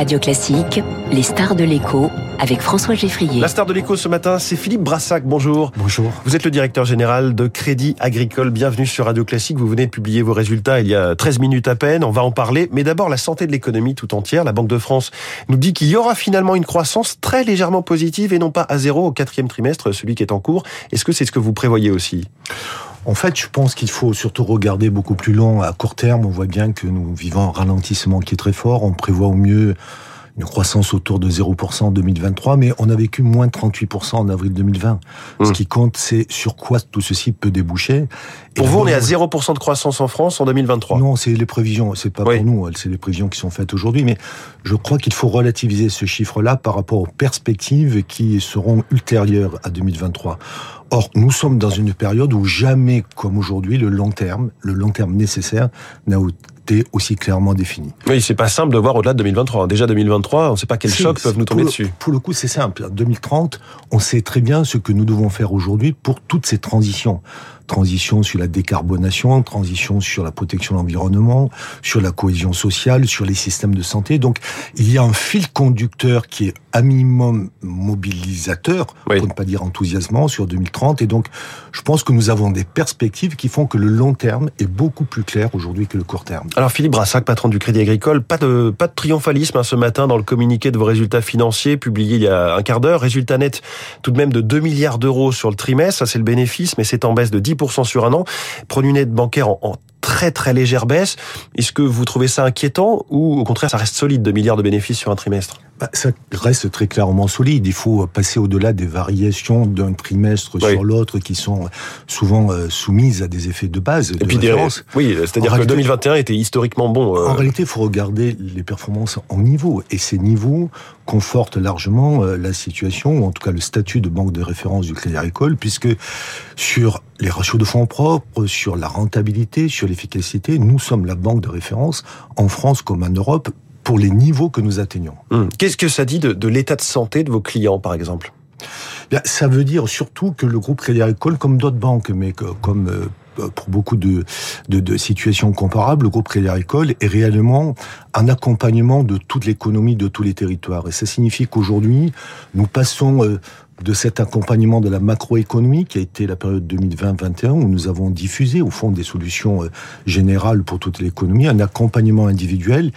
Radio Classique, les stars de l'écho avec François Geffrier. La star de l'écho ce matin, c'est Philippe Brassac. Bonjour. Bonjour. Vous êtes le directeur général de Crédit Agricole. Bienvenue sur Radio Classique. Vous venez de publier vos résultats il y a 13 minutes à peine. On va en parler. Mais d'abord, la santé de l'économie tout entière. La Banque de France nous dit qu'il y aura finalement une croissance très légèrement positive et non pas à zéro au quatrième trimestre, celui qui est en cours. Est-ce que c'est ce que vous prévoyez aussi? En fait, je pense qu'il faut surtout regarder beaucoup plus long. À court terme, on voit bien que nous vivons un ralentissement qui est très fort. On prévoit au mieux une croissance autour de 0% en 2023, mais on a vécu moins de 38% en avril 2020. Ce mmh. qui compte, c'est sur quoi tout ceci peut déboucher. Pour vous, on est à 0% de croissance en France en 2023 Non, c'est les prévisions, c'est pas pour nous, c'est les prévisions qui sont faites aujourd'hui, mais je crois qu'il faut relativiser ce chiffre-là par rapport aux perspectives qui seront ultérieures à 2023. Or, nous sommes dans une période où jamais, comme aujourd'hui, le long terme, le long terme nécessaire, n'a été aussi clairement défini. Oui, c'est pas simple de voir au-delà de 2023. Déjà 2023, on ne sait pas quels chocs peuvent nous tomber dessus. Pour le coup, c'est simple. En 2030, on sait très bien ce que nous devons faire aujourd'hui pour toutes ces transitions transition sur la décarbonation, transition sur la protection de l'environnement, sur la cohésion sociale, sur les systèmes de santé. Donc, il y a un fil conducteur qui est à minimum mobilisateur, pour ne pas dire enthousiasmant, sur 2030. Et donc, je pense que nous avons des perspectives qui font que le long terme est beaucoup plus clair aujourd'hui que le court terme. Alors, Philippe Brassac, patron du Crédit Agricole, pas de, pas de triomphalisme hein, ce matin dans le communiqué de vos résultats financiers publié il y a un quart d'heure. Résultat net tout de même de 2 milliards d'euros sur le trimestre. Ça, c'est le bénéfice, mais c'est en baisse de 10 sur un an. Prenez une aide bancaire en, très très légère baisse. Est-ce que vous trouvez ça inquiétant ou au contraire ça reste solide de milliards de bénéfices sur un trimestre? Bah, Ça reste très clairement solide. Il faut passer au-delà des variations d'un trimestre sur l'autre qui sont souvent euh, soumises à des effets de base. Et puis des, oui, c'est-à-dire que 2021 était historiquement bon. Euh. En réalité, il faut regarder les performances en niveau et ces niveaux confortent largement euh, la situation ou en tout cas le statut de banque de référence du Crédit Agricole puisque sur les ratios de fonds propres, sur la rentabilité, sur l'efficacité. Nous sommes la banque de référence en France comme en Europe pour les niveaux que nous atteignons. Hum. Qu'est-ce que ça dit de, l'état de santé de vos clients, par exemple? Ça veut dire surtout que le groupe Crédit Agricole, comme d'autres banques, mais comme euh, pour beaucoup de, de, situations comparables, le groupe Crédit Agricole est réellement un accompagnement de toute l'économie, de tous les territoires. Et ça signifie qu'aujourd'hui, nous passons euh, de cet accompagnement de la macroéconomie qui a été la période 2020-21 où nous avons diffusé au fond des solutions euh, générales pour toute l'économie, un accompagnement individuel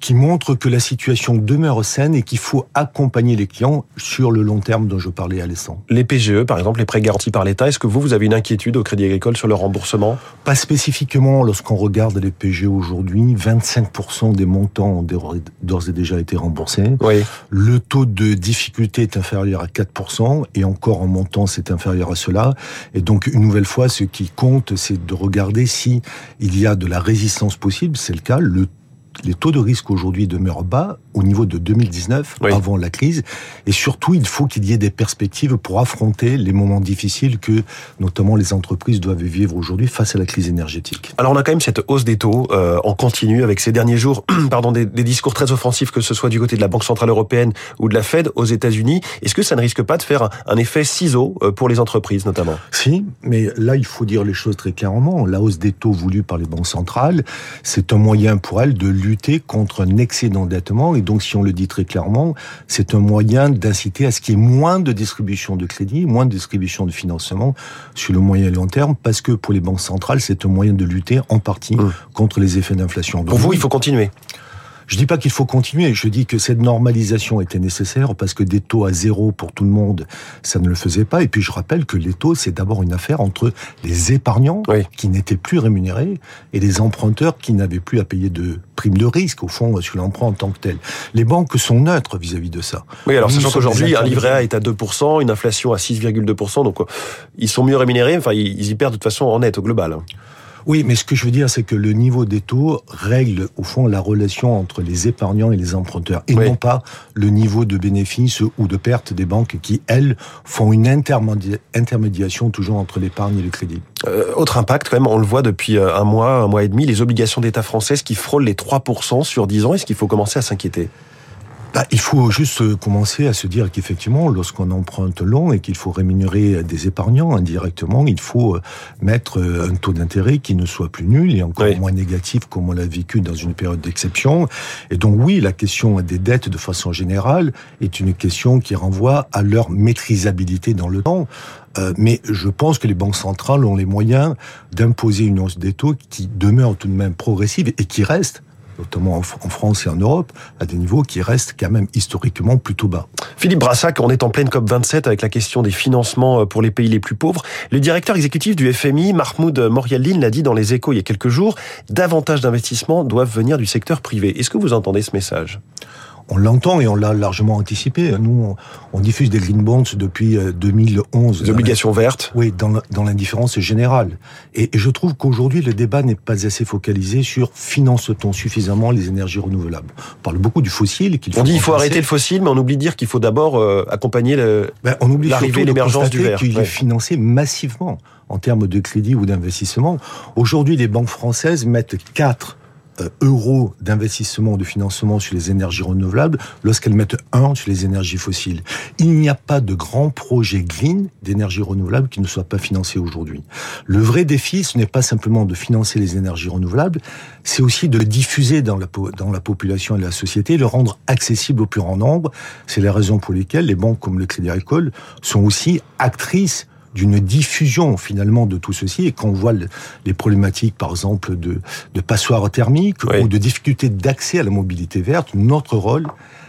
qui montre que la situation demeure saine et qu'il faut accompagner les clients sur le long terme dont je parlais à l'instant. Les PGE, par exemple, les prêts garantis par l'État, est-ce que vous, vous avez une inquiétude au Crédit Agricole sur le remboursement? Pas spécifiquement lorsqu'on regarde les PGE aujourd'hui, 25% des montants ont d'ores et déjà été remboursés. Oui. Le taux de difficulté est inférieur à 4% et encore en montant, c'est inférieur à cela. Et donc, une nouvelle fois, ce qui compte, c'est de regarder si il y a de la résistance possible. C'est le cas. Le les taux de risque aujourd'hui demeurent bas au niveau de 2019, avant la crise. Et surtout, il faut qu'il y ait des perspectives pour affronter les moments difficiles que notamment les entreprises doivent vivre aujourd'hui face à la crise énergétique. Alors on a quand même cette hausse des taux euh, en continu avec ces derniers jours pardon, des, des, discours très offensifs, que ce soit du côté de la Banque Centrale Européenne ou de la Fed aux États-Unis. Est-ce que ça ne risque pas de faire un effet ciseau euh, pour les entreprises notamment? Si, mais là il faut dire les choses très clairement. La hausse des taux voulue par les banques centrales, c'est un moyen pour elles de lutter contre un excès d'endettement. Et donc, si on le dit très clairement, c'est un moyen d'inciter à ce qu'il y ait moins de distribution de crédit, moins de distribution de financement sur le moyen et long terme, parce que pour les banques centrales, c'est un moyen de lutter en partie mmh. contre les effets d'inflation. Pour vous, il faut continuer? Je dis pas qu'il faut continuer, je dis que cette normalisation était nécessaire parce que des taux à zéro pour tout le monde, ça ne le faisait pas. Et puis je rappelle que les taux, c'est d'abord une affaire entre les épargnants qui n'étaient plus rémunérés et les emprunteurs qui n'avaient plus à payer de primes de risque, au fond, sur l'emprunt en tant que tel. Les banques sont neutres vis-à-vis de ça. Oui, alors sachant qu'aujourd'hui, un livret A est à 2%, une inflation à 6,2%, donc euh, ils sont mieux rémunérés, enfin ils y perdent de toute façon en net au global. Oui, mais ce que je veux dire, c'est que le niveau des taux règle au fond la relation entre les épargnants et les emprunteurs, et non pas le niveau de bénéfices ou de pertes des banques qui, elles, font une intermédiation toujours entre l'épargne et le crédit. Euh, autre impact, quand même, on le voit depuis euh, un mois, un mois et demi, les obligations d'État françaises qui frôlent les 3% sur 10 ans. Est-ce qu'il faut commencer à s'inquiéter? Bah, il faut juste commencer à se dire qu'effectivement, lorsqu'on emprunte long et qu'il faut rémunérer des épargnants indirectement, il faut mettre un taux d'intérêt qui ne soit plus nul et encore moins négatif comme on l'a vécu dans une période d'exception. Et donc oui, la question des dettes de façon générale est une question qui renvoie à leur maîtrisabilité dans le temps. Euh, mais je pense que les banques centrales ont les moyens d'imposer une hausse des taux qui demeure tout de même progressive et qui reste notamment en France et en Europe, à des niveaux qui restent quand même historiquement plutôt bas. Philippe Brassac, on est en pleine COP27 avec la question des financements euh, pour les pays les plus pauvres. Le directeur exécutif du FMI, Mahmoud Morialdin, l'a dit dans les échos il y a quelques jours, davantage d'investissements doivent venir du secteur privé. Est-ce que vous entendez ce message? On l'entend et on l'a largement anticipé. Nous, on, diffuse des green bonds depuis 2011. Des obligations vertes Oui, dans, l'indifférence générale. Et, je trouve qu'aujourd'hui, le débat n'est pas assez focalisé sur finance-t-on suffisamment les énergies renouvelables. On parle beaucoup du fossile. Qu'il faut on dit qu'il faut arrêter le fossile, mais on oublie de dire qu'il faut d'abord euh, accompagner le, ben, on oublie l'arrivée l'émergence du vert. qu'il est financé massivement en termes de crédit ou d'investissement. Aujourd'hui, les banques françaises mettent 4 euh, euros d'investissement ou de financement sur les énergies renouvelables lorsqu'elles mettent un sur les énergies fossiles. Il n'y a pas de grand projet green d'énergie renouvelable qui ne soit pas financé aujourd'hui. Le vrai défi, ce n'est pas simplement de financer les énergies renouvelables, c'est aussi de le diffuser dans la, dans la population et la société, le rendre accessible au plus grand nombre. C'est la raison pour lesquelles les banques comme le Crédit Agricole sont aussi actrices d'une diffusion finalement de tout ceci et qu'on voit les problématiques par exemple de, de passoires thermiques ou de difficultés d'accès à la mobilité verte, notre rôle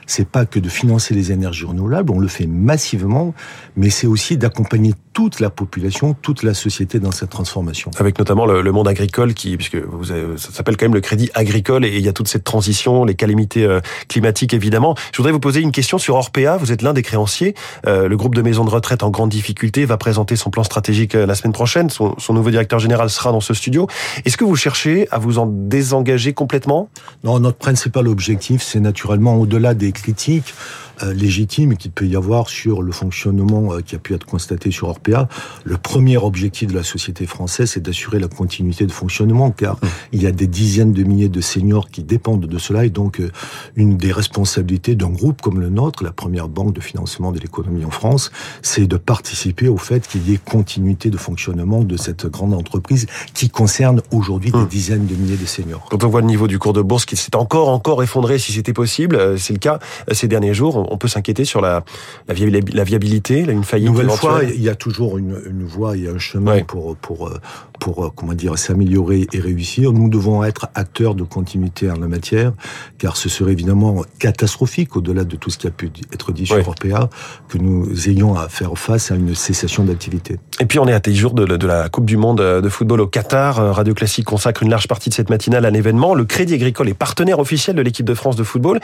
c'est pas que de financer les énergies renouvelables, on le fait massivement, mais c'est aussi d'accompagner toute la population, toute la société dans cette transformation. Avec notamment le, monde agricole qui, puisque vous avez, ça s'appelle quand même le crédit agricole et il y a toute cette transition, les calamités euh, climatiques évidemment. Je voudrais vous poser une question sur Orpea. Vous êtes l'un des créanciers. Euh, le groupe de maisons de retraite en grande difficulté va présenter son plan stratégique euh, la semaine prochaine. Son, son nouveau directeur général sera dans ce studio. Est-ce que vous cherchez à vous en désengager complètement? Non, notre principal objectif, c'est naturellement au-delà des critiques euh, légitimes qu'il peut y avoir sur le fonctionnement euh, qui a pu être constaté sur Orpea. Le premier objectif de la société française, c'est d'assurer la continuité de fonctionnement, car mmh. il y a des dizaines de milliers de seniors qui dépendent de cela, et donc euh, une des responsabilités d'un groupe comme le nôtre, la première banque de financement de l'économie en France, c'est de participer au fait qu'il y ait continuité de fonctionnement de cette grande entreprise qui concerne aujourd'hui des mmh. dizaines de milliers de seniors. Quand on voit le niveau du cours de bourse qui s'est encore encore effondré, si c'était possible, c'est le cas ces derniers jours on peut s'inquiéter sur la, la, viabilité, une faillite Nouvelle fois, il y a toujours une, une voie, il y a un chemin pour, pour, pour, comment dire, s'améliorer et réussir. Nous devons être acteurs de continuité en la matière, car ce serait évidemment catastrophique, au-delà de tout ce qui a pu être dit sur Orpea, que nous ayons à faire face à une cessation d'activité. Et puis on est à des jours de, de, la Coupe du Monde de football au Qatar. Radio Classique consacre une large partie de cette matinale à un événement. Le Crédit Agricole est partenaire officiel de l'équipe de France de football.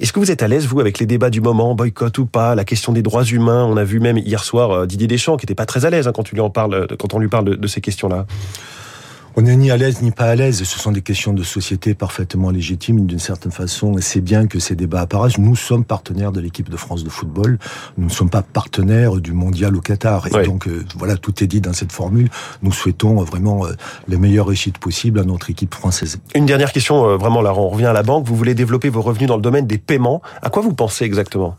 Est-ce que vous êtes à l'aise, vous, avec les débats du moment, boycott ou pas, la question des droits humains On a vu même hier soir euh, Didier Deschamps qui n'était pas très à l'aise hein, quand, lui en parle, quand on lui parle de ces questions-là. On n'est ni à l'aise ni pas à l'aise. Ce sont des questions de société parfaitement légitimes d'une certaine façon. Et c'est bien que ces débats apparaissent. Nous sommes partenaires de l'équipe de France de football. Nous ne sommes pas partenaires du mondial au Qatar. Et donc, euh, voilà, tout est dit dans cette formule. Nous souhaitons euh, vraiment euh, les meilleures réussites possibles à notre équipe française. Une dernière question, vraiment, là, on revient à la banque. Vous voulez développer vos revenus dans le domaine des paiements. À quoi vous pensez exactement?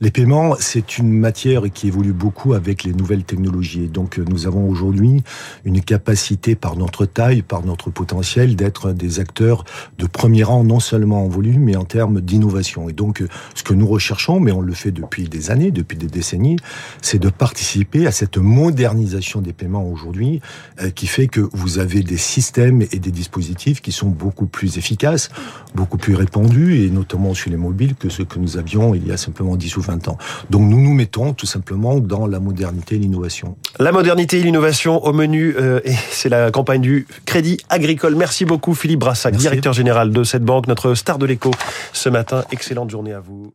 Les paiements, c'est une matière qui évolue beaucoup avec les nouvelles technologies. donc, euh, nous avons aujourd'hui une capacité par notre taille, par notre potentiel, d'être des acteurs de premier rang, non seulement en volume, mais en termes d'innovation. Et donc, euh, ce que nous recherchons, mais on le fait depuis des années, depuis des décennies, c'est de participer à cette modernisation des paiements aujourd'hui, euh, qui fait que vous avez des systèmes et des dispositifs qui sont beaucoup plus efficaces, beaucoup plus répandus, et notamment sur les mobiles, que ce que nous avions il y a simplement 10 ou 20 ans. Donc nous nous mettons tout simplement dans la modernité et l'innovation. La modernité et l'innovation au menu, euh, et c'est la campagne du Crédit Agricole. Merci beaucoup Philippe Brassac, directeur général de cette banque, notre star de l'écho ce matin. Excellente journée à vous.